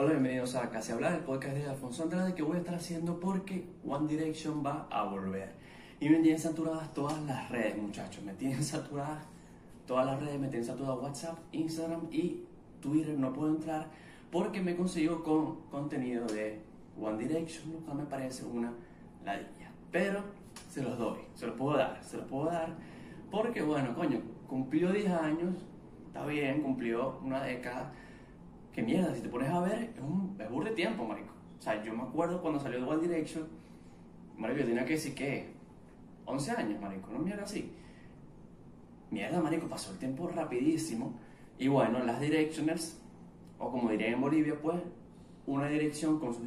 Hola, bienvenidos a Casi Hablar, el podcast de Alfonso Andrade que voy a estar haciendo porque One Direction va a volver. Y me tienen saturadas todas las redes, muchachos. Me tienen saturadas todas las redes, me tienen saturado WhatsApp, Instagram y Twitter. No puedo entrar porque me consigo con contenido de One Direction, lo cual me parece una ladilla. Pero se los doy, se los puedo dar, se los puedo dar porque, bueno, coño, cumplió 10 años, está bien, cumplió una década que mierda, si te pones a ver, es un es de tiempo, marico. O sea, yo me acuerdo cuando salió de One Direction, marico, yo tenía que decir que 11 años, marico, no mierda así. Mierda, marico, pasó el tiempo rapidísimo. Y bueno, las Directioners, o como diría en Bolivia, pues, una dirección con sus,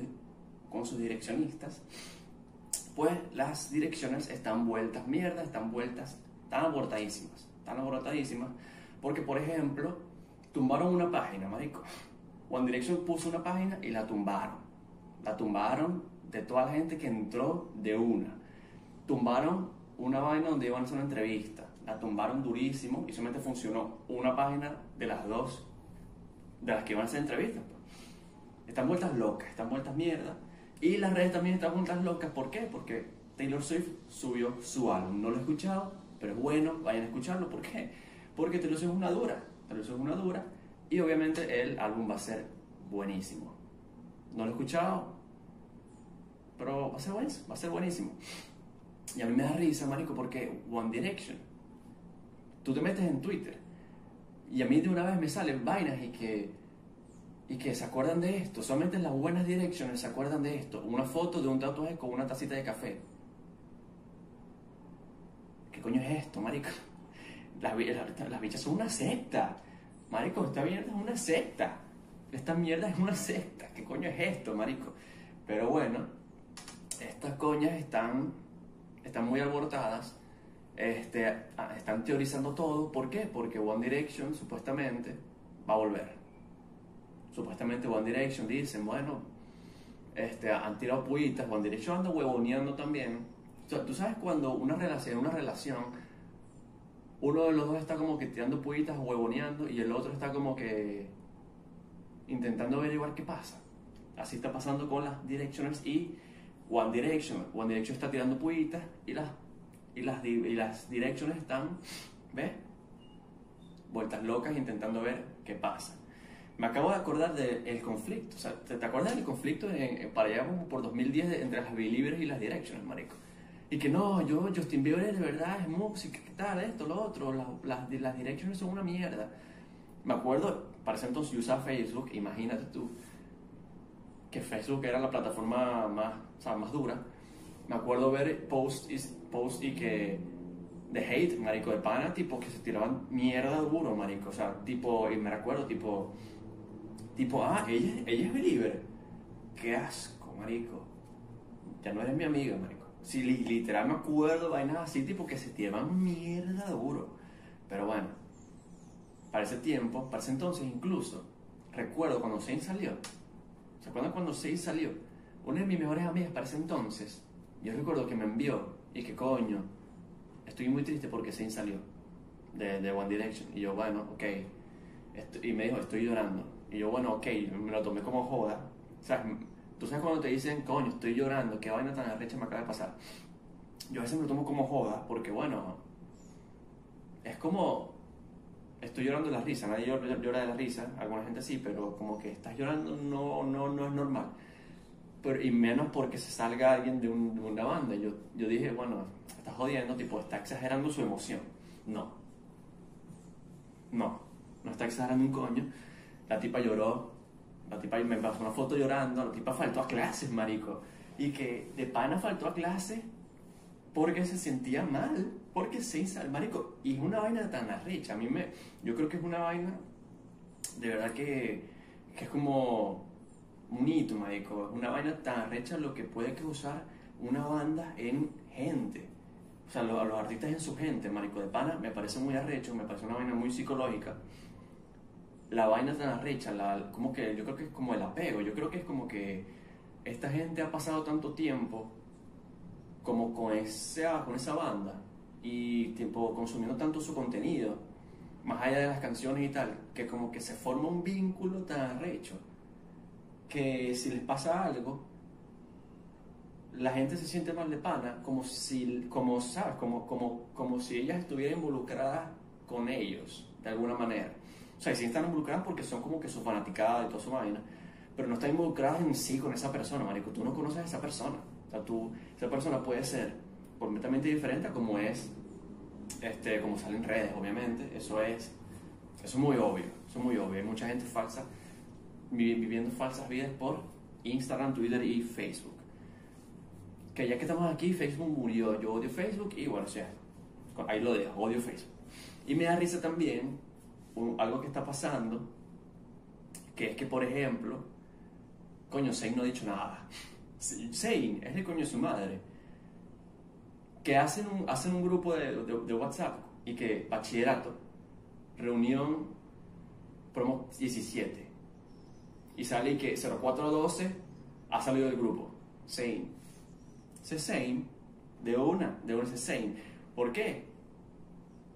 con sus direccionistas, pues las Directioners están vueltas mierda, están vueltas, están abortadísimas, están abortadísimas, porque por ejemplo, tumbaron una página, marico. One Direction puso una página y la tumbaron. La tumbaron de toda la gente que entró de una. Tumbaron una vaina donde iban a hacer una entrevista. La tumbaron durísimo y solamente funcionó una página de las dos de las que iban a hacer entrevistas. Pues. Están vueltas locas, están vueltas mierda. Y las redes también están vueltas locas. ¿Por qué? Porque Taylor Swift subió su álbum. No lo he escuchado, pero es bueno, vayan a escucharlo. ¿Por qué? Porque Taylor Swift es una dura. Taylor Swift es una dura y obviamente el álbum va a ser buenísimo. No lo he escuchado, pero va a ser buenísimo. Va a ser buenísimo. Y a mí me da risa, marico, porque One Direction, tú te metes en Twitter y a mí de una vez me salen vainas y que, y que se acuerdan de esto. Solamente las buenas direcciones se acuerdan de esto. Una foto de un tatuaje con una tacita de café. ¿Qué coño es esto, marico? Las, las, las bichas son una secta. Marico, esta mierda es una secta. Esta mierda es una secta. ¿Qué coño es esto, marico? Pero bueno, estas coñas están, están muy alborotadas. Este, ah, están teorizando todo. ¿Por qué? Porque One Direction supuestamente va a volver. Supuestamente One Direction dicen, bueno, este, han tirado puitas, One Direction anda huevoneando también. tú sabes cuando una relación, una relación uno de los dos está como que tirando puitas, huevoneando, y el otro está como que intentando averiguar qué pasa. Así está pasando con las Directioners y One Direction. One Direction está tirando puitas y las, y las, y las Directioners están, ¿ves? Vueltas locas intentando ver qué pasa. Me acabo de acordar del conflicto. O sea, ¿te, acuerdas del conflicto para allá por 2010 entre las Believers y las Directioners, marico? Y que no, yo, Justin Bieber de verdad es música, ¿qué tal? Esto, lo otro, las, las, las direcciones son una mierda. Me acuerdo, para ese entonces yo usaba Facebook, imagínate tú, que Facebook era la plataforma más, o sea, más dura. Me acuerdo ver posts y, post y que de hate, marico, de pana, tipo que se tiraban mierda duro, marico. O sea, tipo, y me recuerdo, tipo, tipo, ah, ella, ella es believer. Qué asco, marico. Ya no eres mi amiga, marico. Si literal me acuerdo vainas así, tipo que se tiran mierda duro. Pero bueno, para ese tiempo, para ese entonces incluso, recuerdo cuando Zayn salió. ¿Se acuerdan cuando Zayn salió? Una de mis mejores amigas para ese entonces, yo recuerdo que me envió y que coño, estoy muy triste porque Zayn salió de, de One Direction. Y yo, bueno, ok. y me dijo, estoy llorando. Y yo, bueno, ok, me lo tomé como joda. O sea, Tú sabes cuando te dicen, coño, estoy llorando, qué vaina tan arrecha me acaba de pasar. Yo a veces me lo tomo como joda, porque bueno, es como, estoy llorando de la risa, nadie llora de la risa, alguna gente sí, pero como que estás llorando no, no, no es normal. Pero, y menos porque se salga alguien de, una banda. Yo, yo dije, bueno, estás jodiendo, tipo, está exagerando su emoción. No. No, no está exagerando un coño. La tipa lloró, la tipa me pasó una foto llorando, la tipa faltó a clases, marico. Y que de pana faltó a clase porque se sentía mal, porque se hizo marico. Y es una vaina tan arrecha. A mí me, yo creo que es una vaina de verdad que, que es como un hito, marico. Es una vaina tan arrecha lo que puede causar una banda en gente. O sea, a los artistas en su gente, marico. De pana me parece muy arrecho, me parece una vaina muy psicológica la vaina tan arrecha, la, como que yo creo que es como el apego, yo creo que es como que esta gente ha pasado tanto tiempo como con esa, con esa banda y tiempo consumiendo tanto su contenido, más allá de las canciones y tal, que como que se forma un vínculo tan arrecho que si les pasa algo, la gente se siente mal de pana, como si, como, ¿sabes? Como, como, como si ellas estuvieran involucradas con ellos, de alguna manera. O sea, sí están involucradas porque son como que su fanaticada y toda su vaina, pero no están involucradas en sí con esa persona, marico. Tú no conoces a esa persona. O sea, tú, esa persona puede ser completamente diferente a como es, este, como sale en redes, obviamente. Eso es, eso es muy obvio, eso es muy obvio. Hay mucha gente falsa viviendo falsas vidas por Instagram, Twitter y Facebook. Que ya que estamos aquí, Facebook murió. Yo odio Facebook y bueno, o sea, ahí lo dejo, odio Facebook. Y me da risa también algo que está pasando, que es que, por ejemplo, coño, Zane no ha dicho nada. Zane es el coño de su madre. Que hacen un, hacen un grupo de, de, WhatsApp y que bachillerato, reunión promo 17 y sale que 0412 ha salido del grupo. Same. Ese same, de una, de una same. ¿Por qué?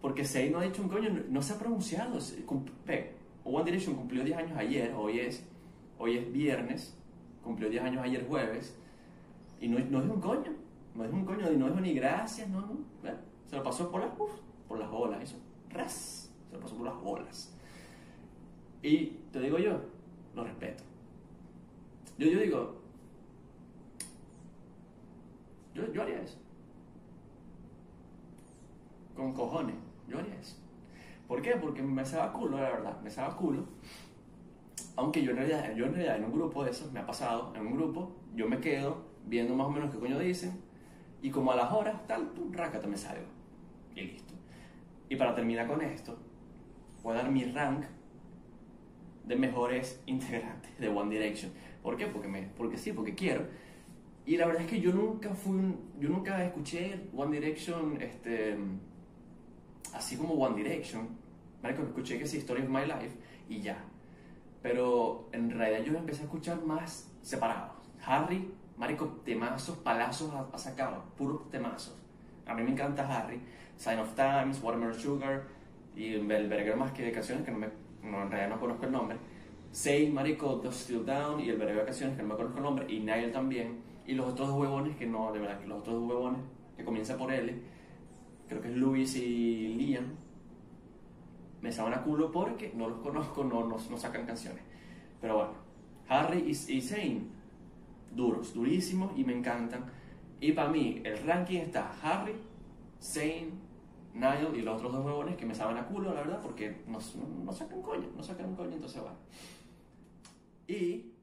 Porque Same no ha dicho un coño, no, se ha pronunciado. One Direction cumplió 10 años ayer, hoy es, hoy es viernes, cumplió 10 años ayer jueves, y no, es un coño, no es un coño, no es ni gracias, no, no. Se lo pasó por las, por las olas, eso, ras, se lo pasó por las olas. Y te digo yo, lo respeto. Yo, yo digo, yo haría eso. Con cojones, yo haría eso. ¿Por qué? Porque me sabe culo, la verdad, me sabe culo. Aunque yo en realidad, yo en realidad en un grupo de esos, me ha pasado, en un grupo, yo me quedo viendo más o menos qué coño dicen, y como a las horas, tal, pum, rácate, me salgo. Y listo. Y para terminar con esto, voy a dar mi rank de mejores integrantes de One Direction. ¿Por qué? Porque, me, porque sí, porque quiero. Y la verdad es que yo nunca fui yo nunca escuché One Direction este, así como One Direction. Marico, escuché que sí, Story of My Life y ya. Pero en realidad yo empecé a escuchar más separados. Harry, Marico, temazos, palazos ha, sacado, puros temazos. A mí me encanta Harry, Sign of Times, Watermelon Sugar y el verguero más que de canciones que no me no, en realidad no conozco el nombre. Say, Marico, The Still Down y el verbo de vacaciones, que no me conozco el nombre, y Nile también. Y los otros dos huevones, que no, de verdad, que los otros dos huevones, que comienza por L, creo que es Luis y Liam, me saben a culo porque no los conozco, no, no, sacan canciones. Pero bueno, Harry y, y Zane, duros, durísimos y me encantan. Y para mí, el ranking está Harry, Zane, Nile y los otros dos huevones que me saben a culo, la verdad, porque no, no, sacan coño, no sacan coño, entonces va. Y